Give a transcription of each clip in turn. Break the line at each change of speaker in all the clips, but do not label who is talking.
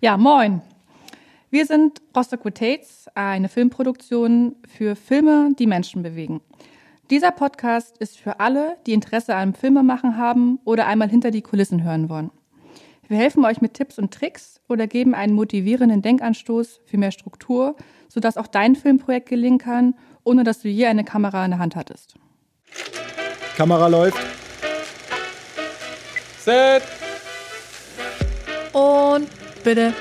Ja, moin. Wir sind Rostock Rotates, eine Filmproduktion für Filme, die Menschen bewegen. Dieser Podcast ist für alle, die Interesse am Filmemachen haben oder einmal hinter die Kulissen hören wollen. Wir helfen euch mit Tipps und Tricks oder geben einen motivierenden Denkanstoß für mehr Struktur, sodass auch dein Filmprojekt gelingen kann, ohne dass du je eine Kamera in der Hand hattest.
Kamera läuft.
Set. Und bitte.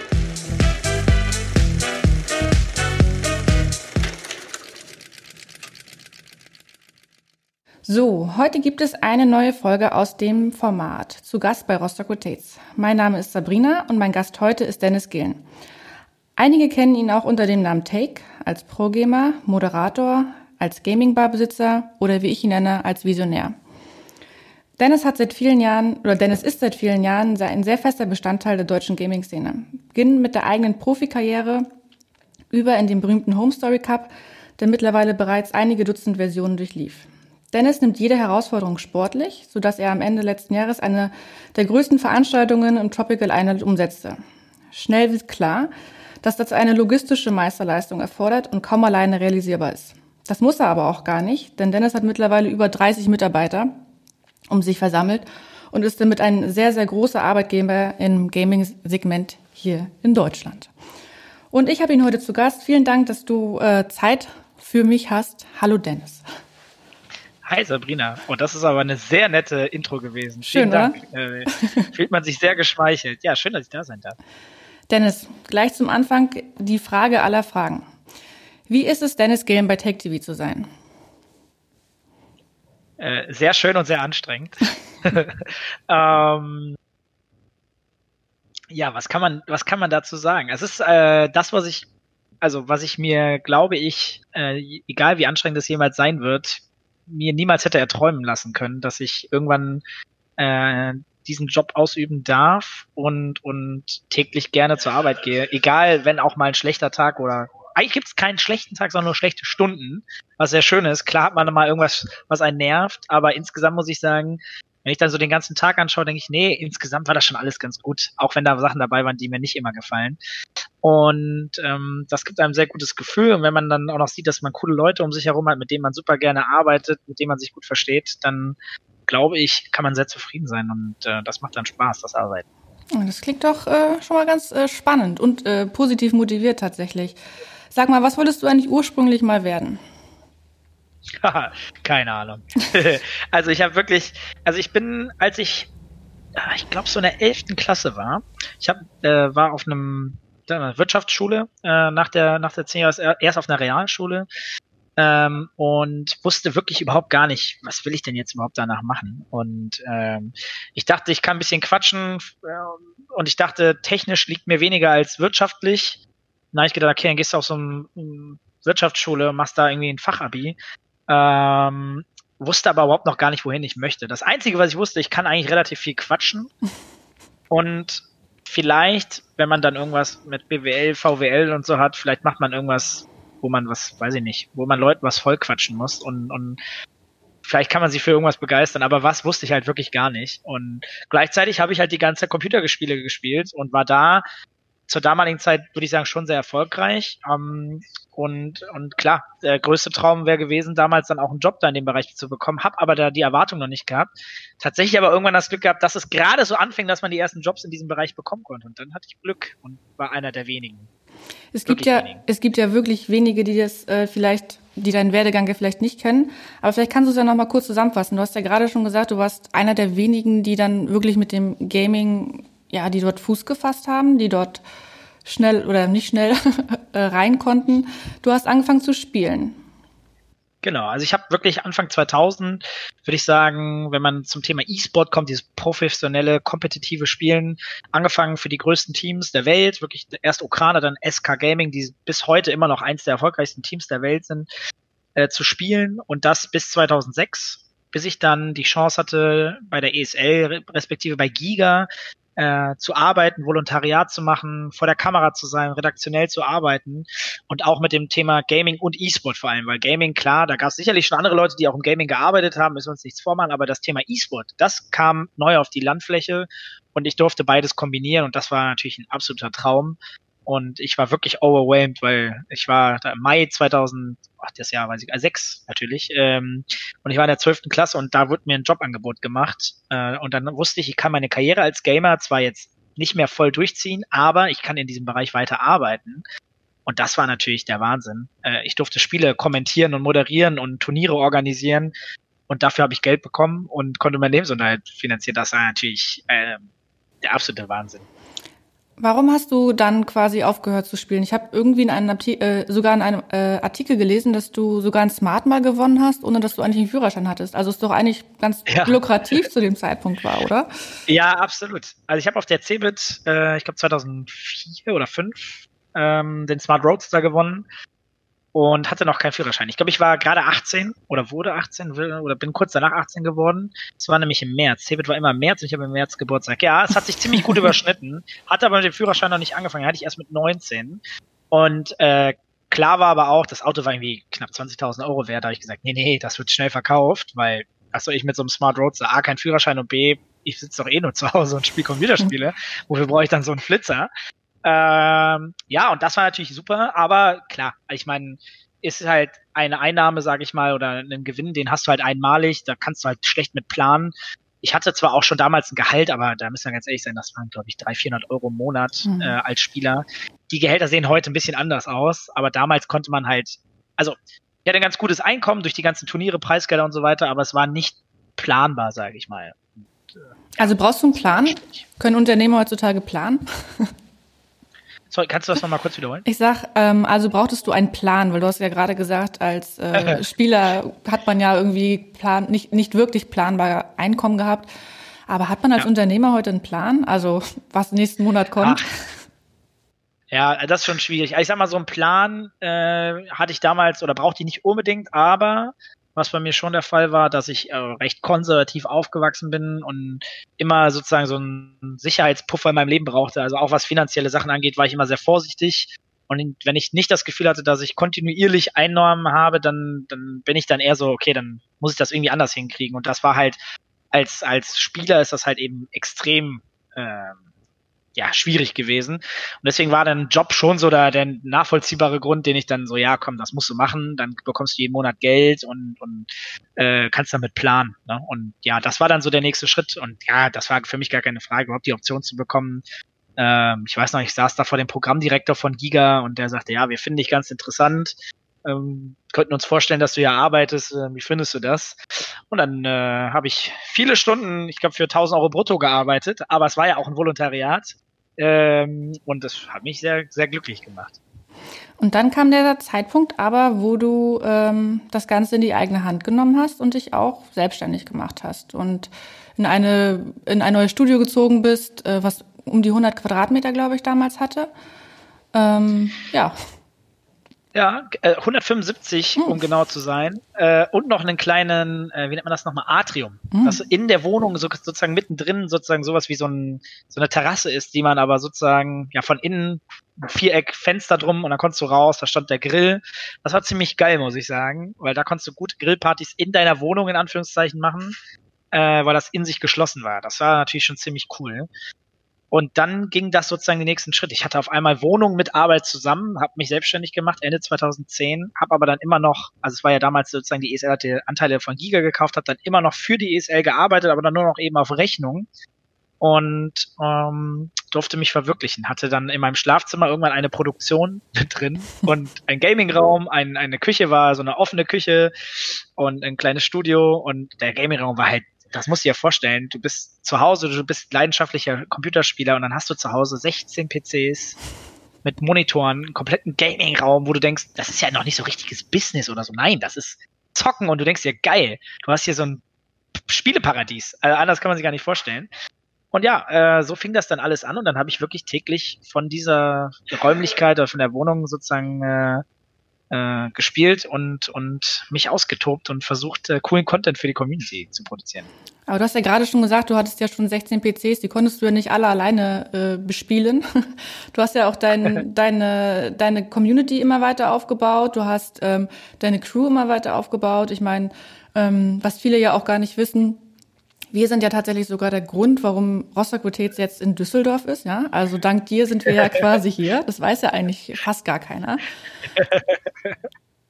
So, heute gibt es eine neue Folge aus dem Format. Zu Gast bei Rostock Rotates. Mein Name ist Sabrina und mein Gast heute ist Dennis Gillen. Einige kennen ihn auch unter dem Namen Take, als Pro-Gamer, Moderator, als Gaming-Bar-Besitzer oder wie ich ihn nenne, als Visionär. Dennis hat seit vielen Jahren, oder Dennis ist seit vielen Jahren ein sehr fester Bestandteil der deutschen Gaming-Szene. Beginnen mit der eigenen Profikarriere über in den berühmten Home Story Cup, der mittlerweile bereits einige Dutzend Versionen durchlief. Dennis nimmt jede Herausforderung sportlich, sodass er am Ende letzten Jahres eine der größten Veranstaltungen im Tropical Island umsetzte. Schnell wird klar, dass das eine logistische Meisterleistung erfordert und kaum alleine realisierbar ist. Das muss er aber auch gar nicht, denn Dennis hat mittlerweile über 30 Mitarbeiter um sich versammelt und ist damit ein sehr, sehr großer Arbeitgeber im Gaming-Segment hier in Deutschland. Und ich habe ihn heute zu Gast. Vielen Dank, dass du äh, Zeit für mich hast. Hallo Dennis.
Hi Sabrina. Und oh, das ist aber eine sehr nette Intro gewesen.
Schön,
Vielen Dank. Äh, fühlt man sich sehr geschmeichelt. Ja, schön, dass ich da sein darf.
Dennis, gleich zum Anfang die Frage aller Fragen. Wie ist es, Dennis Gillen bei Tech TV zu sein?
Äh, sehr schön und sehr anstrengend. ähm, ja, was kann man, was kann man dazu sagen? Es ist äh, das, was ich, also was ich mir, glaube ich, äh, egal wie anstrengend es jemals sein wird, mir niemals hätte erträumen lassen können, dass ich irgendwann äh, diesen Job ausüben darf und, und täglich gerne zur Arbeit gehe. Egal, wenn auch mal ein schlechter Tag oder eigentlich gibt es keinen schlechten Tag, sondern nur schlechte Stunden, was sehr schön ist. Klar hat man mal irgendwas, was einen nervt, aber insgesamt muss ich sagen, wenn ich dann so den ganzen Tag anschaue, denke ich, nee, insgesamt war das schon alles ganz gut, auch wenn da Sachen dabei waren, die mir nicht immer gefallen. Und ähm, das gibt einem sehr gutes Gefühl. Und wenn man dann auch noch sieht, dass man coole Leute um sich herum hat, mit denen man super gerne arbeitet, mit denen man sich gut versteht, dann glaube ich, kann man sehr zufrieden sein. Und äh, das macht dann Spaß, das Arbeiten.
Das klingt doch äh, schon mal ganz äh, spannend und äh, positiv motiviert tatsächlich. Sag mal, was wolltest du eigentlich ursprünglich mal werden?
Keine Ahnung. also ich habe wirklich, also ich bin, als ich, ah, ich glaube so in der elften Klasse war, ich hab, äh, war auf einem Wirtschaftsschule äh, nach der nach der zehn Jahre erst auf einer Realschule ähm, und wusste wirklich überhaupt gar nicht, was will ich denn jetzt überhaupt danach machen. Und ähm, ich dachte, ich kann ein bisschen quatschen äh, und ich dachte, technisch liegt mir weniger als wirtschaftlich. Na, ich gedacht, okay, dann gehst du auf so eine Wirtschaftsschule, machst da irgendwie ein Fachabi. Ähm, wusste aber überhaupt noch gar nicht, wohin ich möchte. Das Einzige, was ich wusste, ich kann eigentlich relativ viel quatschen. Und vielleicht, wenn man dann irgendwas mit BWL, VWL und so hat, vielleicht macht man irgendwas, wo man was, weiß ich nicht, wo man Leuten was vollquatschen muss und, und vielleicht kann man sich für irgendwas begeistern, aber was wusste ich halt wirklich gar nicht. Und gleichzeitig habe ich halt die ganze Computerspiele gespielt und war da zur damaligen Zeit, würde ich sagen, schon sehr erfolgreich. Ähm, und, und klar, der größte Traum wäre gewesen, damals dann auch einen Job da in dem Bereich zu bekommen, habe aber da die Erwartung noch nicht gehabt. Tatsächlich aber irgendwann das Glück gehabt, dass es gerade so anfing, dass man die ersten Jobs in diesem Bereich bekommen konnte. Und dann hatte ich Glück und war einer der wenigen.
Es gibt ja, wenigen. es gibt ja wirklich wenige, die das äh, vielleicht, die deinen Werdegang ja vielleicht nicht kennen. Aber vielleicht kannst du es ja noch mal kurz zusammenfassen. Du hast ja gerade schon gesagt, du warst einer der wenigen, die dann wirklich mit dem Gaming, ja, die dort Fuß gefasst haben, die dort schnell oder nicht schnell äh, rein konnten. Du hast angefangen zu spielen.
Genau, also ich habe wirklich Anfang 2000, würde ich sagen, wenn man zum Thema E-Sport kommt, dieses professionelle, kompetitive Spielen, angefangen für die größten Teams der Welt, wirklich erst Ukraine, dann SK Gaming, die bis heute immer noch eins der erfolgreichsten Teams der Welt sind, äh, zu spielen und das bis 2006 bis ich dann die Chance hatte, bei der ESL, respektive bei Giga, äh, zu arbeiten, Volontariat zu machen, vor der Kamera zu sein, redaktionell zu arbeiten und auch mit dem Thema Gaming und E-Sport vor allem, weil Gaming, klar, da gab es sicherlich schon andere Leute, die auch im Gaming gearbeitet haben, müssen wir uns nichts vormachen, aber das Thema E-Sport, das kam neu auf die Landfläche und ich durfte beides kombinieren und das war natürlich ein absoluter Traum. Und ich war wirklich overwhelmed, weil ich war da im Mai 2000, ach, das Jahr weiß ich, äh, sechs natürlich, ähm, und ich war in der zwölften Klasse und da wurde mir ein Jobangebot gemacht. Äh, und dann wusste ich, ich kann meine Karriere als Gamer zwar jetzt nicht mehr voll durchziehen, aber ich kann in diesem Bereich weiter arbeiten. Und das war natürlich der Wahnsinn. Äh, ich durfte Spiele kommentieren und moderieren und Turniere organisieren. Und dafür habe ich Geld bekommen und konnte mein Lebensunterhalt finanzieren. Das war natürlich äh, der absolute Wahnsinn.
Warum hast du dann quasi aufgehört zu spielen? Ich habe irgendwie in einem äh, sogar in einem äh, Artikel gelesen, dass du sogar ein Smart mal gewonnen hast, ohne dass du eigentlich einen Führerschein hattest. Also ist doch eigentlich ganz ja. lukrativ zu dem Zeitpunkt war, oder?
Ja, absolut. Also ich habe auf der CeBIT, äh, ich glaube 2004 oder 2005, ähm, den Smart Roadster gewonnen und hatte noch keinen Führerschein. Ich glaube, ich war gerade 18 oder wurde 18 oder bin kurz danach 18 geworden. Es war nämlich im März. Cebit war immer im März und ich habe im März Geburtstag. Ja, es hat sich ziemlich gut überschnitten. Hatte aber mit dem Führerschein noch nicht angefangen. Hatte ich erst mit 19. Und äh, klar war aber auch, das Auto war irgendwie knapp 20.000 Euro wert. Da habe ich gesagt, nee, nee, das wird schnell verkauft, weil soll ich mit so einem Smart Roadster? A, kein Führerschein und B, ich sitze doch eh nur zu Hause und spiele Computerspiele. Wofür brauche ich dann so einen Flitzer? Ähm, ja, und das war natürlich super, aber klar, ich meine, ist halt eine Einnahme, sage ich mal, oder einen Gewinn, den hast du halt einmalig, da kannst du halt schlecht mit planen. Ich hatte zwar auch schon damals ein Gehalt, aber da müssen wir ganz ehrlich sein, das waren, glaube ich, 300, 400 Euro im Monat mhm. äh, als Spieler. Die Gehälter sehen heute ein bisschen anders aus, aber damals konnte man halt, also ich hatte ein ganz gutes Einkommen durch die ganzen Turniere, Preisgelder und so weiter, aber es war nicht planbar, sage ich mal.
Äh, also brauchst du einen Plan? Können Unternehmer heutzutage planen?
Sorry, kannst du das nochmal kurz wiederholen?
Ich sag, ähm, also brauchtest du einen Plan, weil du hast ja gerade gesagt, als äh, Spieler hat man ja irgendwie plan, nicht, nicht wirklich planbare Einkommen gehabt. Aber hat man als ja. Unternehmer heute einen Plan? Also was nächsten Monat kommt? Ach.
Ja, das ist schon schwierig. Ich sag mal, so einen Plan äh, hatte ich damals oder brauchte ich nicht unbedingt, aber was bei mir schon der Fall war, dass ich äh, recht konservativ aufgewachsen bin und immer sozusagen so einen Sicherheitspuffer in meinem Leben brauchte. Also auch was finanzielle Sachen angeht, war ich immer sehr vorsichtig. Und wenn ich nicht das Gefühl hatte, dass ich kontinuierlich Einnahmen habe, dann, dann bin ich dann eher so, okay, dann muss ich das irgendwie anders hinkriegen. Und das war halt, als, als Spieler ist das halt eben extrem ähm, ja, schwierig gewesen. Und deswegen war dann Job schon so der, der nachvollziehbare Grund, den ich dann so, ja, komm, das musst du machen, dann bekommst du jeden Monat Geld und, und äh, kannst damit planen. Ne? Und ja, das war dann so der nächste Schritt. Und ja, das war für mich gar keine Frage, überhaupt die Option zu bekommen. Ähm, ich weiß noch, ich saß da vor dem Programmdirektor von Giga und der sagte, ja, wir finden dich ganz interessant. Ähm, könnten uns vorstellen, dass du hier arbeitest. Äh, wie findest du das? Und dann äh, habe ich viele Stunden, ich glaube für 1000 Euro brutto gearbeitet, aber es war ja auch ein Volontariat. Ähm, und das hat mich sehr, sehr glücklich gemacht.
Und dann kam der Zeitpunkt aber, wo du ähm, das Ganze in die eigene Hand genommen hast und dich auch selbstständig gemacht hast und in eine in ein neues Studio gezogen bist, äh, was um die 100 Quadratmeter, glaube ich, damals hatte. Ähm, ja.
Ja, äh, 175, hm. um genau zu sein. Äh, und noch einen kleinen, äh, wie nennt man das nochmal, Atrium. Hm. Das in der Wohnung so, sozusagen mittendrin sozusagen sowas wie so, ein, so eine Terrasse ist, die man aber sozusagen ja von innen ein Viereck Fenster drum und dann konntest du raus, da stand der Grill. Das war ziemlich geil, muss ich sagen, weil da konntest du gute Grillpartys in deiner Wohnung in Anführungszeichen machen, äh, weil das in sich geschlossen war. Das war natürlich schon ziemlich cool. Und dann ging das sozusagen den nächsten Schritt. Ich hatte auf einmal Wohnung mit Arbeit zusammen, habe mich selbstständig gemacht Ende 2010, habe aber dann immer noch, also es war ja damals sozusagen die ESL hatte Anteile von Giga gekauft, habe dann immer noch für die ESL gearbeitet, aber dann nur noch eben auf Rechnung und ähm, durfte mich verwirklichen. Hatte dann in meinem Schlafzimmer irgendwann eine Produktion drin und ein Gamingraum, ein, eine Küche war so eine offene Küche und ein kleines Studio und der Gamingraum war halt das musst du dir vorstellen, du bist zu Hause, du bist leidenschaftlicher Computerspieler und dann hast du zu Hause 16 PCs mit Monitoren, einen kompletten Gaming-Raum, wo du denkst, das ist ja noch nicht so richtiges Business oder so. Nein, das ist Zocken und du denkst dir, geil, du hast hier so ein Spieleparadies. Also anders kann man sich gar nicht vorstellen. Und ja, äh, so fing das dann alles an und dann habe ich wirklich täglich von dieser Räumlichkeit oder von der Wohnung sozusagen äh, äh, gespielt und, und mich ausgetobt und versucht, äh, coolen Content für die Community zu produzieren.
Aber du hast ja gerade schon gesagt, du hattest ja schon 16 PCs, die konntest du ja nicht alle alleine äh, bespielen. Du hast ja auch dein, deine, deine Community immer weiter aufgebaut, du hast ähm, deine Crew immer weiter aufgebaut. Ich meine, ähm, was viele ja auch gar nicht wissen, Wir sind ja tatsächlich sogar der Grund, warum Rostock Hotels jetzt in Düsseldorf ist, ja. Also dank dir sind wir ja quasi hier. Das weiß ja eigentlich fast gar keiner.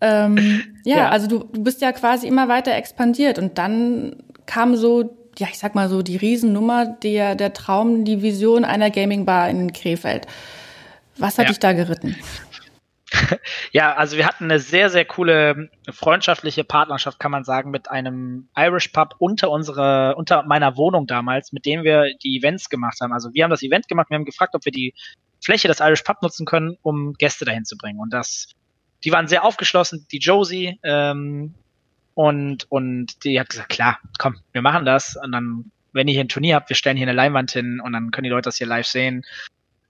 ähm, ja, ja, also du, du bist ja quasi immer weiter expandiert und dann kam so, ja, ich sag mal so die Riesennummer, der, der Traum, die Vision einer Gaming Bar in Krefeld. Was hat ja. dich da geritten?
ja, also wir hatten eine sehr, sehr coole freundschaftliche Partnerschaft, kann man sagen, mit einem Irish Pub unter unserer, unter meiner Wohnung damals, mit dem wir die Events gemacht haben. Also wir haben das Event gemacht, wir haben gefragt, ob wir die Fläche des Irish Pub nutzen können, um Gäste dahin zu bringen. Und das, die waren sehr aufgeschlossen, die Josie, ähm, und, und die hat gesagt, klar, komm, wir machen das. Und dann, wenn ihr hier ein Turnier habt, wir stellen hier eine Leinwand hin und dann können die Leute das hier live sehen.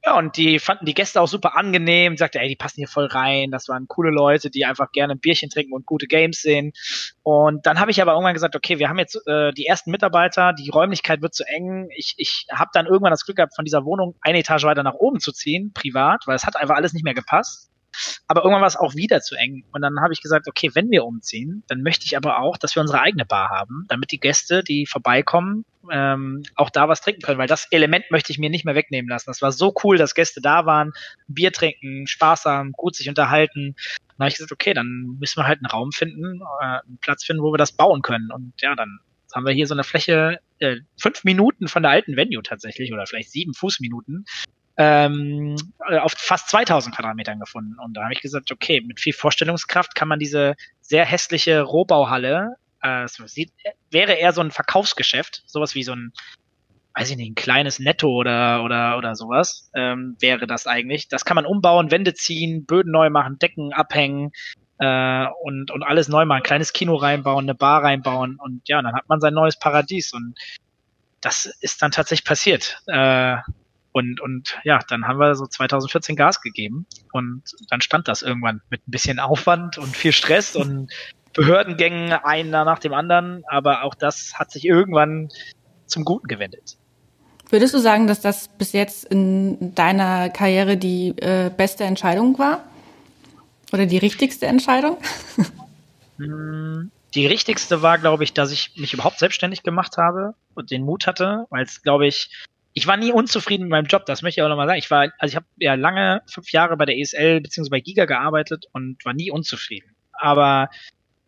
Ja, und die fanden die Gäste auch super angenehm, sagte, ey, die passen hier voll rein. Das waren coole Leute, die einfach gerne ein Bierchen trinken und gute Games sehen. Und dann habe ich aber irgendwann gesagt, okay, wir haben jetzt äh, die ersten Mitarbeiter, die Räumlichkeit wird zu eng. Ich, ich habe dann irgendwann das Glück gehabt, von dieser Wohnung eine Etage weiter nach oben zu ziehen, privat, weil es hat einfach alles nicht mehr gepasst. Aber irgendwann war es auch wieder zu eng. Und dann habe ich gesagt, okay, wenn wir umziehen, dann möchte ich aber auch, dass wir unsere eigene Bar haben, damit die Gäste, die vorbeikommen, ähm, auch da was trinken können, weil das Element möchte ich mir nicht mehr wegnehmen lassen. Das war so cool, dass Gäste da waren, Bier trinken, Spaß haben, gut sich unterhalten. Dann habe ich gesagt, okay, dann müssen wir halt einen Raum finden, äh, einen Platz finden, wo wir das bauen können. Und ja, dann haben wir hier so eine Fläche, äh, fünf Minuten von der alten Venue tatsächlich, oder vielleicht sieben Fußminuten, ähm, äh, auf fast 2000 Quadratmetern gefunden. Und da habe ich gesagt, okay, mit viel Vorstellungskraft kann man diese sehr hässliche Rohbauhalle, äh, sieht, wäre eher so ein Verkaufsgeschäft, sowas wie so ein, weiß ich nicht, ein kleines Netto oder oder oder sowas ähm, wäre das eigentlich. Das kann man umbauen, Wände ziehen, Böden neu machen, Decken abhängen äh, und und alles neu machen, ein kleines Kino reinbauen, eine Bar reinbauen und ja, dann hat man sein neues Paradies und das ist dann tatsächlich passiert. Äh, und, und ja, dann haben wir so 2014 Gas gegeben und dann stand das irgendwann mit ein bisschen Aufwand und viel Stress und Behördengängen einer nach dem anderen, aber auch das hat sich irgendwann zum Guten gewendet.
Würdest du sagen, dass das bis jetzt in deiner Karriere die äh, beste Entscheidung war? Oder die richtigste Entscheidung?
Hm, die richtigste war, glaube ich, dass ich mich überhaupt selbstständig gemacht habe und den Mut hatte, weil es, glaube ich, ich war nie unzufrieden mit meinem Job, das möchte ich auch nochmal sagen. Ich war, also ich habe ja lange, fünf Jahre bei der ESL bzw. bei Giga gearbeitet und war nie unzufrieden. Aber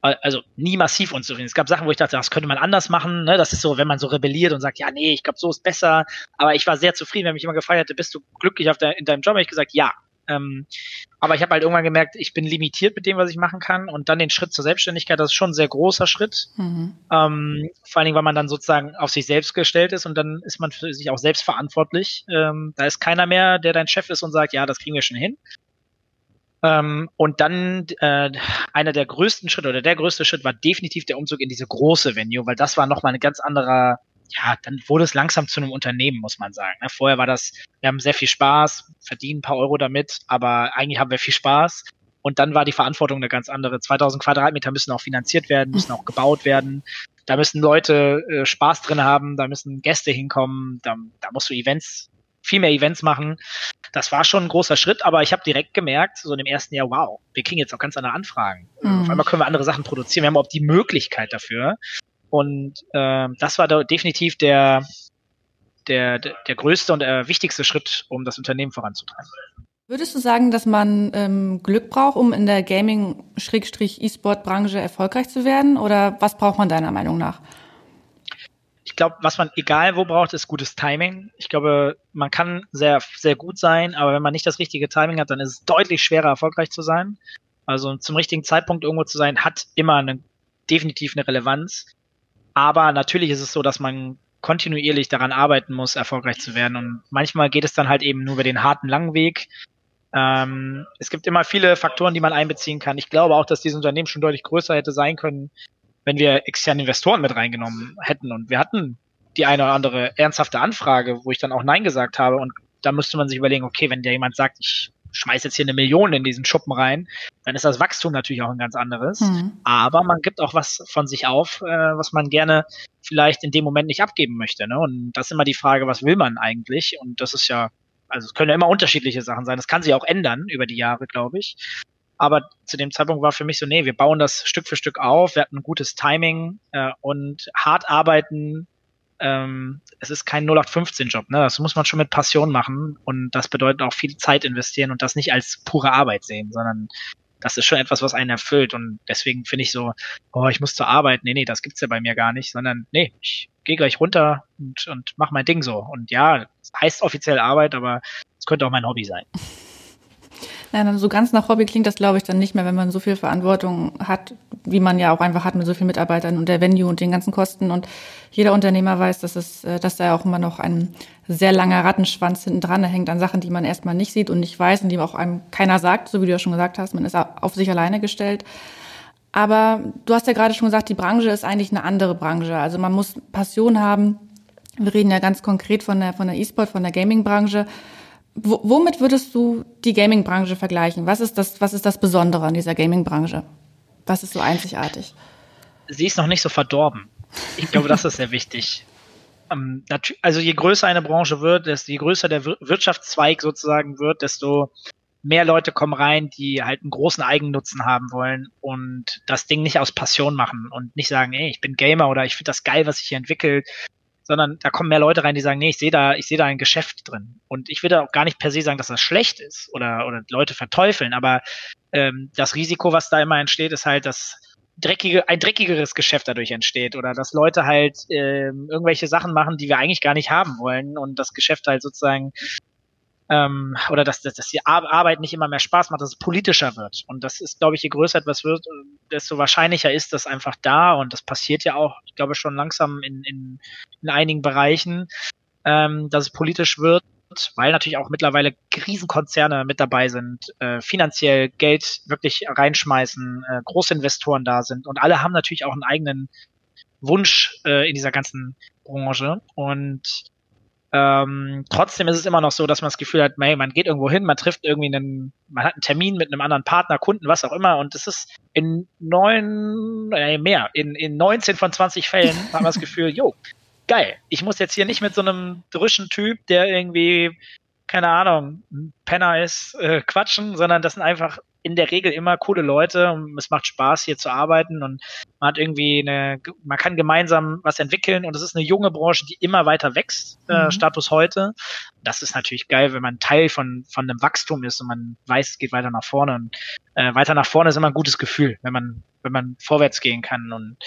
also nie massiv unzufrieden. Es gab Sachen, wo ich dachte, das könnte man anders machen. Ne? Das ist so, wenn man so rebelliert und sagt, ja, nee, ich glaube, so ist besser. Aber ich war sehr zufrieden, wenn mich immer gefragt hätte, bist du glücklich auf der, in deinem Job? Habe ich gesagt, ja. Ähm, aber ich habe halt irgendwann gemerkt, ich bin limitiert mit dem, was ich machen kann. Und dann den Schritt zur Selbstständigkeit, das ist schon ein sehr großer Schritt. Mhm. Ähm, vor allen Dingen, weil man dann sozusagen auf sich selbst gestellt ist und dann ist man für sich auch selbst verantwortlich. Ähm, da ist keiner mehr, der dein Chef ist und sagt, ja, das kriegen wir schon hin. Ähm, und dann äh, einer der größten Schritte oder der größte Schritt war definitiv der Umzug in diese große Venue, weil das war nochmal ein ganz anderer ja, dann wurde es langsam zu einem Unternehmen, muss man sagen. Ne? Vorher war das, wir haben sehr viel Spaß, verdienen ein paar Euro damit, aber eigentlich haben wir viel Spaß. Und dann war die Verantwortung eine ganz andere. 2000 Quadratmeter müssen auch finanziert werden, müssen auch gebaut werden. Da müssen Leute äh, Spaß drin haben, da müssen Gäste hinkommen, da, da musst du Events, viel mehr Events machen. Das war schon ein großer Schritt, aber ich habe direkt gemerkt, so in dem ersten Jahr, wow, wir kriegen jetzt auch ganz andere Anfragen. Mhm. Auf einmal können wir andere Sachen produzieren. Wir haben auch die Möglichkeit dafür. Und äh, das war da definitiv der, der, der größte und der wichtigste Schritt, um das Unternehmen voranzutreiben.
Würdest du sagen, dass man ähm, Glück braucht, um in der Gaming-E-Sport-Branche erfolgreich zu werden? Oder was braucht man deiner Meinung nach?
Ich glaube, was man egal wo braucht, ist gutes Timing. Ich glaube, man kann sehr, sehr gut sein, aber wenn man nicht das richtige Timing hat, dann ist es deutlich schwerer, erfolgreich zu sein. Also zum richtigen Zeitpunkt irgendwo zu sein, hat immer eine, definitiv eine Relevanz. Aber natürlich ist es so, dass man kontinuierlich daran arbeiten muss, erfolgreich zu werden. Und manchmal geht es dann halt eben nur über den harten, langen Weg. Ähm, es gibt immer viele Faktoren, die man einbeziehen kann. Ich glaube auch, dass dieses Unternehmen schon deutlich größer hätte sein können, wenn wir externe Investoren mit reingenommen hätten. Und wir hatten die eine oder andere ernsthafte Anfrage, wo ich dann auch Nein gesagt habe. Und da müsste man sich überlegen, okay, wenn dir jemand sagt, ich schmeiß jetzt hier eine Million in diesen Schuppen rein, dann ist das Wachstum natürlich auch ein ganz anderes. Mhm. Aber man gibt auch was von sich auf, äh, was man gerne vielleicht in dem Moment nicht abgeben möchte. Ne? Und das ist immer die Frage, was will man eigentlich? Und das ist ja, also es können ja immer unterschiedliche Sachen sein. Das kann sich auch ändern über die Jahre, glaube ich. Aber zu dem Zeitpunkt war für mich so, nee, wir bauen das Stück für Stück auf, wir hatten ein gutes Timing äh, und hart arbeiten ähm, es ist kein 0815-Job, ne? Das muss man schon mit Passion machen und das bedeutet auch viel Zeit investieren und das nicht als pure Arbeit sehen, sondern das ist schon etwas, was einen erfüllt und deswegen finde ich so, oh, ich muss zur Arbeit, nee, nee, das gibt's ja bei mir gar nicht, sondern nee, ich gehe gleich runter und, und mach mein Ding so. Und ja, heißt offiziell Arbeit, aber es könnte auch mein Hobby sein.
Nein, so ganz nach Hobby klingt das, glaube ich, dann nicht mehr, wenn man so viel Verantwortung hat, wie man ja auch einfach hat mit so vielen Mitarbeitern und der Venue und den ganzen Kosten. Und jeder Unternehmer weiß, dass es, äh, dass da auch immer noch ein sehr langer Rattenschwanz hinten dran hängt an Sachen, die man erstmal nicht sieht und nicht weiß und die auch einem keiner sagt, so wie du ja schon gesagt hast. Man ist auf sich alleine gestellt. Aber du hast ja gerade schon gesagt, die Branche ist eigentlich eine andere Branche. Also man muss Passion haben. Wir reden ja ganz konkret von der, von der E-Sport, von der Gaming-Branche womit würdest du die Gaming-Branche vergleichen? Was ist das, was ist das Besondere an dieser Gaming-Branche? Was ist so einzigartig?
Sie ist noch nicht so verdorben. Ich glaube, das ist sehr wichtig. Ähm, also je größer eine Branche wird, desto je größer der Wirtschaftszweig sozusagen wird, desto mehr Leute kommen rein, die halt einen großen Eigennutzen haben wollen und das Ding nicht aus Passion machen und nicht sagen, ey, ich bin Gamer oder ich finde das geil, was sich hier entwickelt, sondern da kommen mehr Leute rein, die sagen, nee, ich sehe da, ich sehe da ein Geschäft drin. Und ich will da auch gar nicht per se sagen, dass das schlecht ist oder, oder Leute verteufeln, aber ähm, das Risiko, was da immer entsteht, ist halt, dass dreckige, ein dreckigeres Geschäft dadurch entsteht oder dass Leute halt ähm, irgendwelche Sachen machen, die wir eigentlich gar nicht haben wollen und das Geschäft halt sozusagen ähm, oder dass, dass, dass die Arbeit nicht immer mehr Spaß macht, dass es politischer wird. Und das ist, glaube ich, je größer etwas wird, desto wahrscheinlicher ist das einfach da. Und das passiert ja auch, ich glaube, schon langsam in, in, in einigen Bereichen, ähm, dass es politisch wird, weil natürlich auch mittlerweile Riesenkonzerne mit dabei sind, äh, finanziell Geld wirklich reinschmeißen, äh, große Investoren da sind und alle haben natürlich auch einen eigenen Wunsch äh, in dieser ganzen Branche. Und ähm, trotzdem ist es immer noch so, dass man das Gefühl hat, hey, man geht irgendwo hin, man trifft irgendwie einen, man hat einen Termin mit einem anderen Partner, Kunden, was auch immer, und es ist in neun, äh, mehr, in, in 19 von 20 Fällen hat man das Gefühl, jo, geil, ich muss jetzt hier nicht mit so einem drischen Typ, der irgendwie, keine Ahnung, ein Penner ist, äh, quatschen, sondern das sind einfach in der Regel immer coole Leute und es macht Spaß hier zu arbeiten und man hat irgendwie eine, man kann gemeinsam was entwickeln und es ist eine junge Branche, die immer weiter wächst, äh, mhm. Status heute. Das ist natürlich geil, wenn man Teil von, von einem Wachstum ist und man weiß, es geht weiter nach vorne und äh, weiter nach vorne ist immer ein gutes Gefühl, wenn man, wenn man vorwärts gehen kann und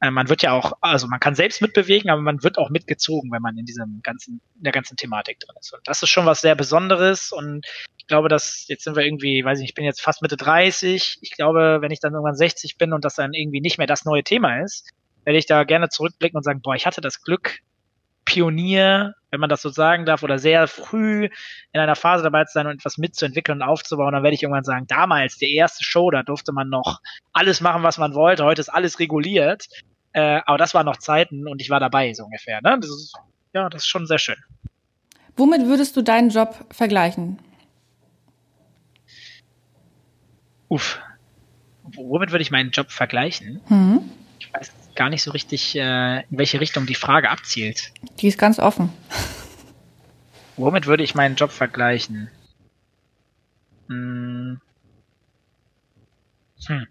äh, man wird ja auch, also man kann selbst mitbewegen, aber man wird auch mitgezogen, wenn man in diesem ganzen, in der ganzen Thematik drin ist. Und das ist schon was sehr Besonderes und glaube, dass jetzt sind wir irgendwie, weiß ich nicht, ich bin jetzt fast Mitte 30. Ich glaube, wenn ich dann irgendwann 60 bin und das dann irgendwie nicht mehr das neue Thema ist, werde ich da gerne zurückblicken und sagen, boah, ich hatte das Glück, Pionier, wenn man das so sagen darf, oder sehr früh in einer Phase dabei zu sein und etwas mitzuentwickeln und aufzubauen, dann werde ich irgendwann sagen, damals, die erste Show, da durfte man noch alles machen, was man wollte. Heute ist alles reguliert. Äh, aber das waren noch Zeiten und ich war dabei, so ungefähr. Ne? Das ist, ja, das ist schon sehr schön.
Womit würdest du deinen Job vergleichen?
Uff. Womit würde ich meinen Job vergleichen? Mhm. Gar nicht so richtig, äh, in welche Richtung die Frage abzielt.
Die ist ganz offen.
Womit würde ich meinen Job vergleichen? Hm. Hm.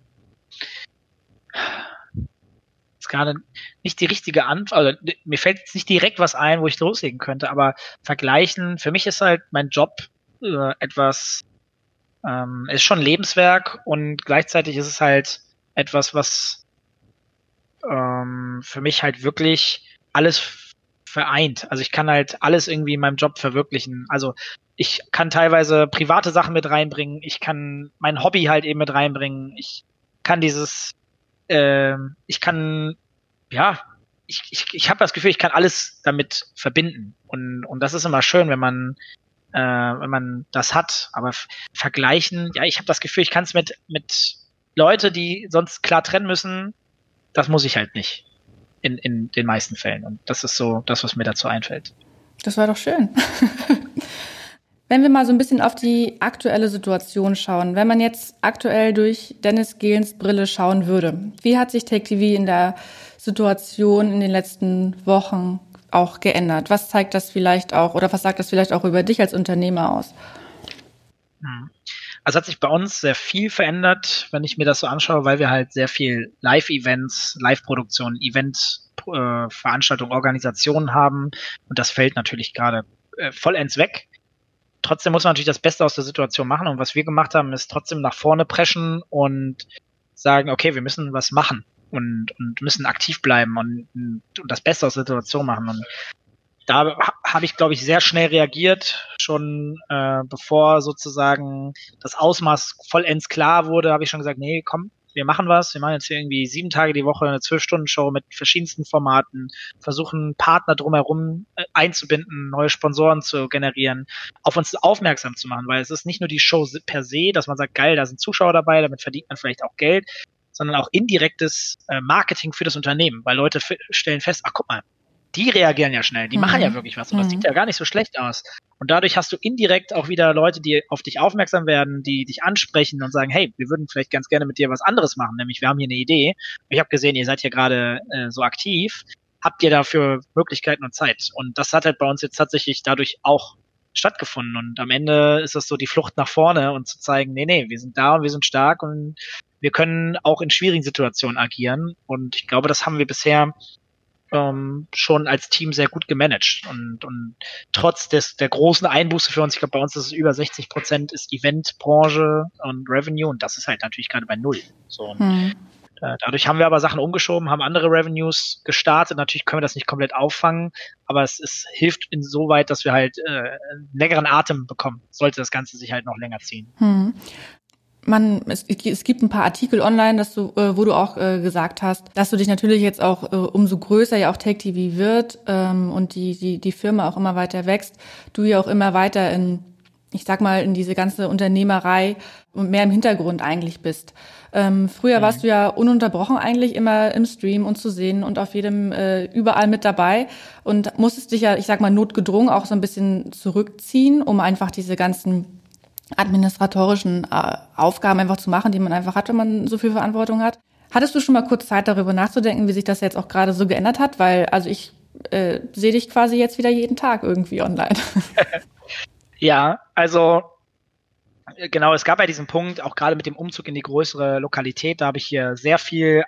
Ist gerade nicht die richtige Antwort. Also, mir fällt jetzt nicht direkt was ein, wo ich loslegen könnte, aber vergleichen, für mich ist halt mein Job äh, etwas ähm, ist schon Lebenswerk und gleichzeitig ist es halt etwas, was ähm, für mich halt wirklich alles vereint. Also ich kann halt alles irgendwie in meinem Job verwirklichen. Also ich kann teilweise private Sachen mit reinbringen, ich kann mein Hobby halt eben mit reinbringen, ich kann dieses, äh, ich kann, ja, ich, ich, ich habe das Gefühl, ich kann alles damit verbinden. Und, und das ist immer schön, wenn man äh, wenn man das hat. Aber vergleichen, ja, ich habe das Gefühl, ich kann es mit, mit Leute, die sonst klar trennen müssen, das muss ich halt nicht. In, in den meisten Fällen. Und das ist so das, was mir dazu einfällt.
Das war doch schön. wenn wir mal so ein bisschen auf die aktuelle Situation schauen, wenn man jetzt aktuell durch Dennis Gehlens Brille schauen würde, wie hat sich Take TV in der Situation in den letzten Wochen auch geändert? Was zeigt das vielleicht auch oder was sagt das vielleicht auch über dich als Unternehmer aus?
Hm. Also hat sich bei uns sehr viel verändert, wenn ich mir das so anschaue, weil wir halt sehr viel Live-Events, Live-Produktionen, Event-Veranstaltungen, äh, Organisationen haben. Und das fällt natürlich gerade äh, vollends weg. Trotzdem muss man natürlich das Beste aus der Situation machen. Und was wir gemacht haben, ist trotzdem nach vorne preschen und sagen, okay, wir müssen was machen und, und müssen aktiv bleiben und, und das Beste aus der Situation machen. Und da habe ich, glaube ich, sehr schnell reagiert. Schon äh, bevor sozusagen das Ausmaß vollends klar wurde, habe ich schon gesagt, nee, komm, wir machen was. Wir machen jetzt irgendwie sieben Tage die Woche eine Zwölf-Stunden-Show mit verschiedensten Formaten, versuchen Partner drumherum äh, einzubinden, neue Sponsoren zu generieren, auf uns aufmerksam zu machen, weil es ist nicht nur die Show per se, dass man sagt, geil, da sind Zuschauer dabei, damit verdient man vielleicht auch Geld, sondern auch indirektes äh, Marketing für das Unternehmen, weil Leute stellen fest, ach guck mal, die reagieren ja schnell, die mhm. machen ja mhm. wirklich was und das mhm. sieht ja gar nicht so schlecht aus. Und dadurch hast du indirekt auch wieder Leute, die auf dich aufmerksam werden, die dich ansprechen und sagen, hey, wir würden vielleicht ganz gerne mit dir was anderes machen, nämlich wir haben hier eine Idee. Ich habe gesehen, ihr seid hier gerade äh, so aktiv. Habt ihr dafür Möglichkeiten und Zeit? Und das hat halt bei uns jetzt tatsächlich dadurch auch stattgefunden. Und am Ende ist das so die Flucht nach vorne und zu zeigen, nee, nee, wir sind da und wir sind stark und wir können auch in schwierigen Situationen agieren. Und ich glaube, das haben wir bisher ähm, schon als Team sehr gut gemanagt. Und, und trotz des, der großen Einbuße für uns, ich glaube, bei uns ist es über 60 Prozent, ist Eventbranche und Revenue und das ist halt natürlich gerade bei null. So, hm. äh, dadurch haben wir aber Sachen umgeschoben, haben andere Revenues gestartet. Natürlich können wir das nicht komplett auffangen, aber es, es hilft insoweit, dass wir halt äh, einen längeren Atem bekommen, sollte das Ganze sich halt noch länger ziehen. Hm
man, es, es gibt ein paar Artikel online, dass du, äh, wo du auch äh, gesagt hast, dass du dich natürlich jetzt auch äh, umso größer ja auch Take TV wird ähm, und die, die, die Firma auch immer weiter wächst, du ja auch immer weiter in, ich sag mal, in diese ganze Unternehmerei und mehr im Hintergrund eigentlich bist. Ähm, früher mhm. warst du ja ununterbrochen eigentlich immer im Stream und zu sehen und auf jedem äh, überall mit dabei und musstest dich ja, ich sag mal, notgedrungen auch so ein bisschen zurückziehen, um einfach diese ganzen administratorischen äh, Aufgaben einfach zu machen, die man einfach hat, wenn man so viel Verantwortung hat. Hattest du schon mal kurz Zeit darüber nachzudenken, wie sich das jetzt auch gerade so geändert hat? Weil, also ich äh, sehe dich quasi jetzt wieder jeden Tag irgendwie online.
ja, also äh, genau, es gab ja diesen Punkt, auch gerade mit dem Umzug in die größere Lokalität, da habe ich hier sehr viel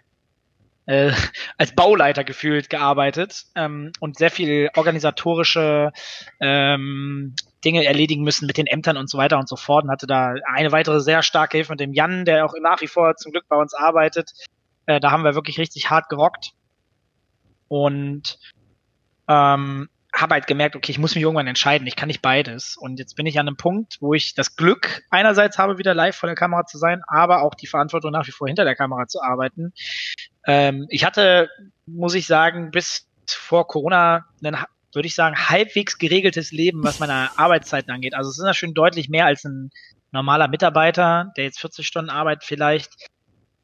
äh, als Bauleiter gefühlt gearbeitet ähm, und sehr viel organisatorische ähm, Dinge erledigen müssen mit den Ämtern und so weiter und so fort. Und hatte da eine weitere sehr starke Hilfe mit dem Jan, der auch nach wie vor zum Glück bei uns arbeitet. Äh, da haben wir wirklich richtig hart gerockt. Und ähm, habe halt gemerkt, okay, ich muss mich irgendwann entscheiden, ich kann nicht beides. Und jetzt bin ich an einem Punkt, wo ich das Glück einerseits habe, wieder live vor der Kamera zu sein, aber auch die Verantwortung nach wie vor hinter der Kamera zu arbeiten. Ähm, ich hatte, muss ich sagen, bis vor Corona einen würde ich sagen, halbwegs geregeltes Leben, was meine Arbeitszeiten angeht. Also es ist natürlich deutlich mehr als ein normaler Mitarbeiter, der jetzt 40 Stunden arbeitet vielleicht.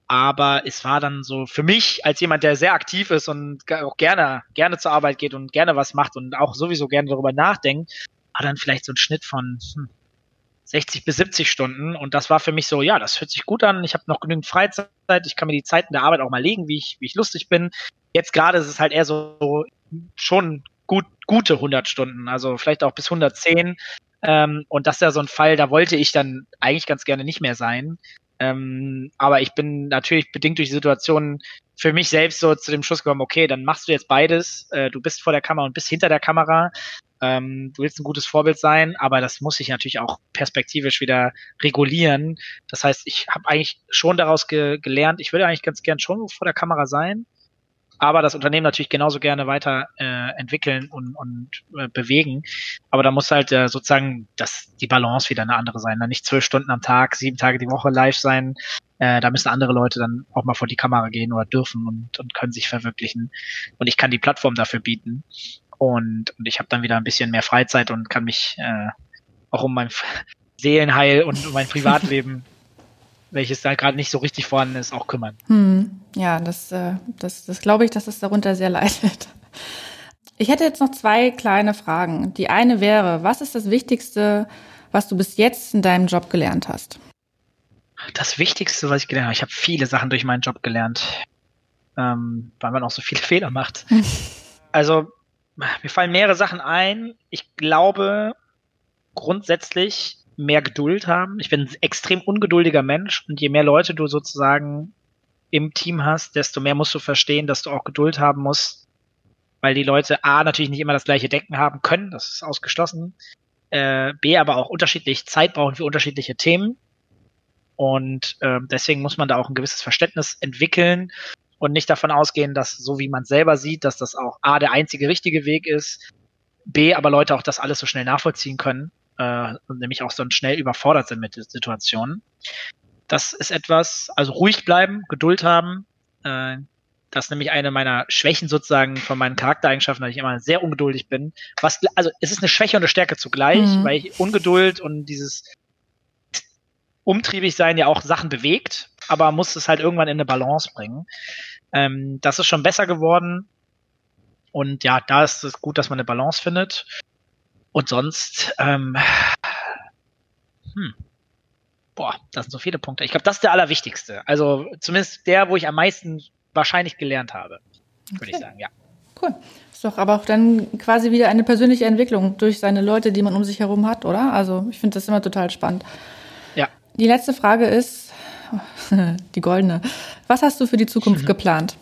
Aber es war dann so für mich als jemand, der sehr aktiv ist und auch gerne, gerne zur Arbeit geht und gerne was macht und auch sowieso gerne darüber nachdenkt, war dann vielleicht so ein Schnitt von hm, 60 bis 70 Stunden. Und das war für mich so, ja, das hört sich gut an. Ich habe noch genügend Freizeit. Ich kann mir die Zeiten der Arbeit auch mal legen, wie ich, wie ich lustig bin. Jetzt gerade ist es halt eher so schon gut, gute 100 Stunden, also vielleicht auch bis 110. Ähm, und das ist ja so ein Fall, da wollte ich dann eigentlich ganz gerne nicht mehr sein. Ähm, aber ich bin natürlich bedingt durch die Situation für mich selbst so zu dem Schluss gekommen, okay, dann machst du jetzt beides. Äh, du bist vor der Kamera und bist hinter der Kamera. Ähm, du willst ein gutes Vorbild sein, aber das muss sich natürlich auch perspektivisch wieder regulieren. Das heißt, ich habe eigentlich schon daraus ge gelernt, ich würde eigentlich ganz gern schon vor der Kamera sein aber das Unternehmen natürlich genauso gerne weiter äh, entwickeln und, und äh, bewegen. Aber da muss halt äh, sozusagen das, die Balance wieder eine andere sein. Dann nicht zwölf Stunden am Tag, sieben Tage die Woche live sein. Äh, da müssen andere Leute dann auch mal vor die Kamera gehen oder dürfen und, und können sich verwirklichen. Und ich kann die Plattform dafür bieten. Und, und ich habe dann wieder ein bisschen mehr Freizeit und kann mich äh, auch um mein Seelenheil und um mein Privatleben welches da gerade nicht so richtig vorhanden ist, auch kümmern.
Hm. Ja, das, äh, das, das glaube ich, dass es darunter sehr leidet. Ich hätte jetzt noch zwei kleine Fragen. Die eine wäre, was ist das Wichtigste, was du bis jetzt in deinem Job gelernt hast?
Das Wichtigste, was ich gelernt habe, ich habe viele Sachen durch meinen Job gelernt, ähm, weil man auch so viele Fehler macht. also mir fallen mehrere Sachen ein. Ich glaube grundsätzlich, mehr Geduld haben. Ich bin ein extrem ungeduldiger Mensch und je mehr Leute du sozusagen im Team hast, desto mehr musst du verstehen, dass du auch Geduld haben musst, weil die Leute A natürlich nicht immer das gleiche Denken haben können, das ist ausgeschlossen, äh, B aber auch unterschiedlich Zeit brauchen für unterschiedliche Themen und äh, deswegen muss man da auch ein gewisses Verständnis entwickeln und nicht davon ausgehen, dass so wie man selber sieht, dass das auch A der einzige richtige Weg ist, B aber Leute auch das alles so schnell nachvollziehen können äh, und nämlich auch so schnell überfordert sind mit Situationen. Das ist etwas, also ruhig bleiben, Geduld haben. Äh, das ist nämlich eine meiner Schwächen sozusagen von meinen Charaktereigenschaften, dass ich immer sehr ungeduldig bin. Was, also es ist eine Schwäche und eine Stärke zugleich, mhm. weil ich Ungeduld und dieses umtriebig sein ja auch Sachen bewegt, aber muss es halt irgendwann in eine Balance bringen. Ähm, das ist schon besser geworden. Und ja, da ist es gut, dass man eine Balance findet. Und sonst, ähm, hm, boah, das sind so viele Punkte. Ich glaube, das ist der allerwichtigste. Also zumindest der, wo ich am meisten wahrscheinlich gelernt habe, würde okay. ich sagen, ja.
Cool. Ist doch aber auch dann quasi wieder eine persönliche Entwicklung durch seine Leute, die man um sich herum hat, oder? Also ich finde das immer total spannend.
Ja.
Die letzte Frage ist, die goldene. Was hast du für die Zukunft mhm. geplant?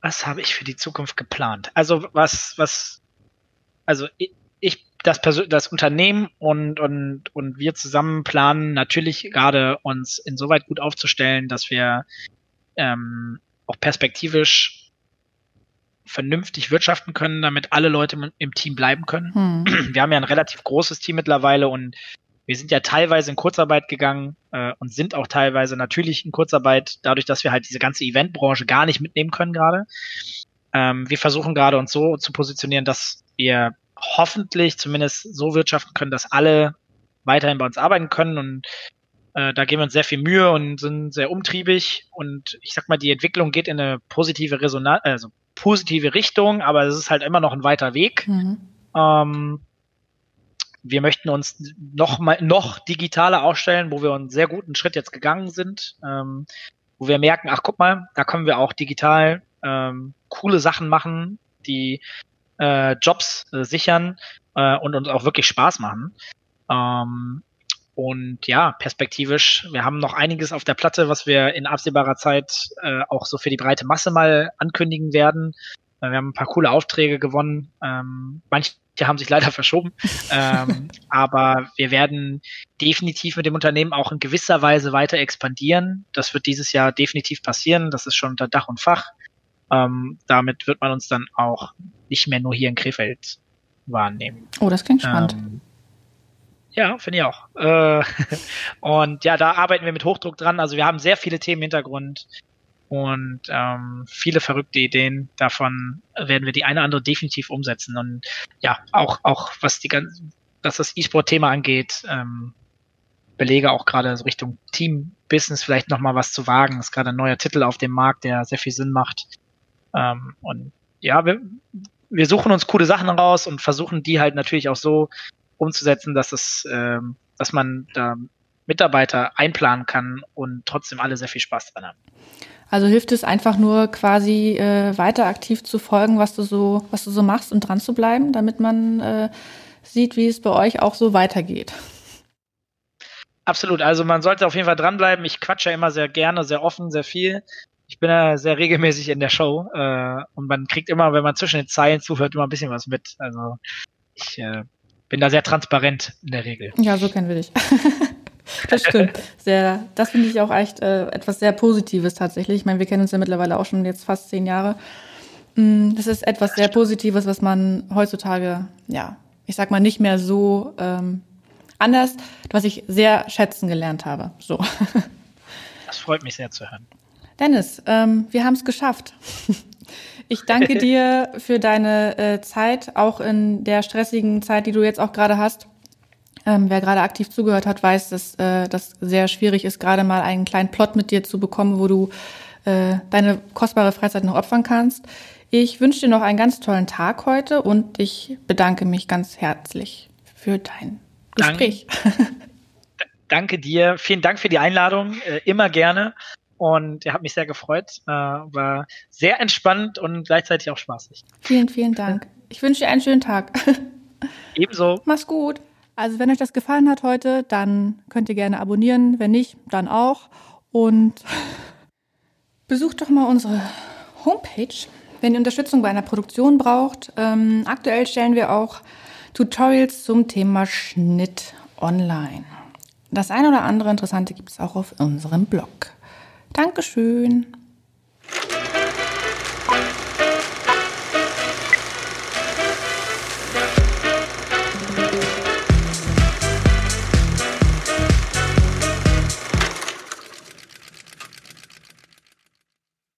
Was habe ich für die Zukunft geplant? Also was, was also ich, das, Persön das Unternehmen und, und, und wir zusammen planen natürlich gerade uns insoweit gut aufzustellen, dass wir ähm, auch perspektivisch vernünftig wirtschaften können, damit alle Leute im Team bleiben können. Hm. Wir haben ja ein relativ großes Team mittlerweile und wir sind ja teilweise in Kurzarbeit gegangen äh, und sind auch teilweise natürlich in Kurzarbeit, dadurch, dass wir halt diese ganze Eventbranche gar nicht mitnehmen können gerade. Ähm, wir versuchen gerade uns so zu positionieren, dass wir hoffentlich zumindest so wirtschaften können, dass alle weiterhin bei uns arbeiten können und äh, da geben wir uns sehr viel Mühe und sind sehr umtriebig und ich sag mal, die Entwicklung geht in eine positive Resonanz, also positive Richtung, aber es ist halt immer noch ein weiter Weg. Mhm. Ähm, wir möchten uns noch mal noch digitaler aufstellen, wo wir einen sehr guten Schritt jetzt gegangen sind, ähm, wo wir merken, ach guck mal, da können wir auch digital ähm, coole Sachen machen, die äh, Jobs äh, sichern äh, und uns auch wirklich Spaß machen. Ähm, und ja, perspektivisch, wir haben noch einiges auf der Platte, was wir in absehbarer Zeit äh, auch so für die breite Masse mal ankündigen werden. Äh, wir haben ein paar coole Aufträge gewonnen. Ähm, manche haben sich leider verschoben. ähm, aber wir werden definitiv mit dem Unternehmen auch in gewisser Weise weiter expandieren. Das wird dieses Jahr definitiv passieren. Das ist schon unter Dach und Fach. Ähm, damit wird man uns dann auch nicht mehr nur hier in Krefeld wahrnehmen.
Oh, das klingt spannend.
Ähm, ja, finde ich auch. Äh, und ja, da arbeiten wir mit Hochdruck dran. Also wir haben sehr viele Themen im Hintergrund und ähm, viele verrückte Ideen. Davon werden wir die eine oder andere definitiv umsetzen. Und ja, auch, auch was die ganze, was das E-Sport-Thema angeht, ähm, belege auch gerade so Richtung Team-Business vielleicht nochmal was zu wagen. Es ist gerade ein neuer Titel auf dem Markt, der sehr viel Sinn macht. Ähm, und ja, wir, wir suchen uns coole Sachen raus und versuchen die halt natürlich auch so umzusetzen, dass es, ähm, dass man da Mitarbeiter einplanen kann und trotzdem alle sehr viel Spaß dran haben.
Also hilft es einfach nur quasi äh, weiter aktiv zu folgen, was du so, was du so machst und dran zu bleiben, damit man äh, sieht, wie es bei euch auch so weitergeht.
Absolut. Also man sollte auf jeden Fall dranbleiben. Ich quatsche ja immer sehr gerne, sehr offen, sehr viel ich bin ja sehr regelmäßig in der Show äh, und man kriegt immer, wenn man zwischen den Zeilen zuhört, immer ein bisschen was mit. Also ich äh, bin da sehr transparent in der Regel.
Ja, so kennen wir dich. das stimmt. Sehr, das finde ich auch echt äh, etwas sehr Positives tatsächlich. Ich meine, wir kennen uns ja mittlerweile auch schon jetzt fast zehn Jahre. Mm, das ist etwas sehr Positives, was man heutzutage, ja, ich sag mal, nicht mehr so ähm, anders, was ich sehr schätzen gelernt habe. So.
Das freut mich sehr zu hören.
Dennis, ähm, wir haben es geschafft. Ich danke dir für deine äh, Zeit, auch in der stressigen Zeit, die du jetzt auch gerade hast. Ähm, wer gerade aktiv zugehört hat, weiß, dass äh, das sehr schwierig ist, gerade mal einen kleinen Plot mit dir zu bekommen, wo du äh, deine kostbare Freizeit noch opfern kannst. Ich wünsche dir noch einen ganz tollen Tag heute und ich bedanke mich ganz herzlich für dein Gespräch.
Dank, danke dir. Vielen Dank für die Einladung. Äh, immer gerne und er hat mich sehr gefreut. Äh, war sehr entspannt und gleichzeitig auch spaßig.
Vielen, vielen Dank. Ich wünsche dir einen schönen Tag.
Ebenso.
Mach's gut. Also wenn euch das gefallen hat heute, dann könnt ihr gerne abonnieren. Wenn nicht, dann auch. Und besucht doch mal unsere Homepage, wenn ihr Unterstützung bei einer Produktion braucht. Ähm, aktuell stellen wir auch Tutorials zum Thema Schnitt online. Das eine oder andere Interessante gibt es auch auf unserem Blog. Dankeschön.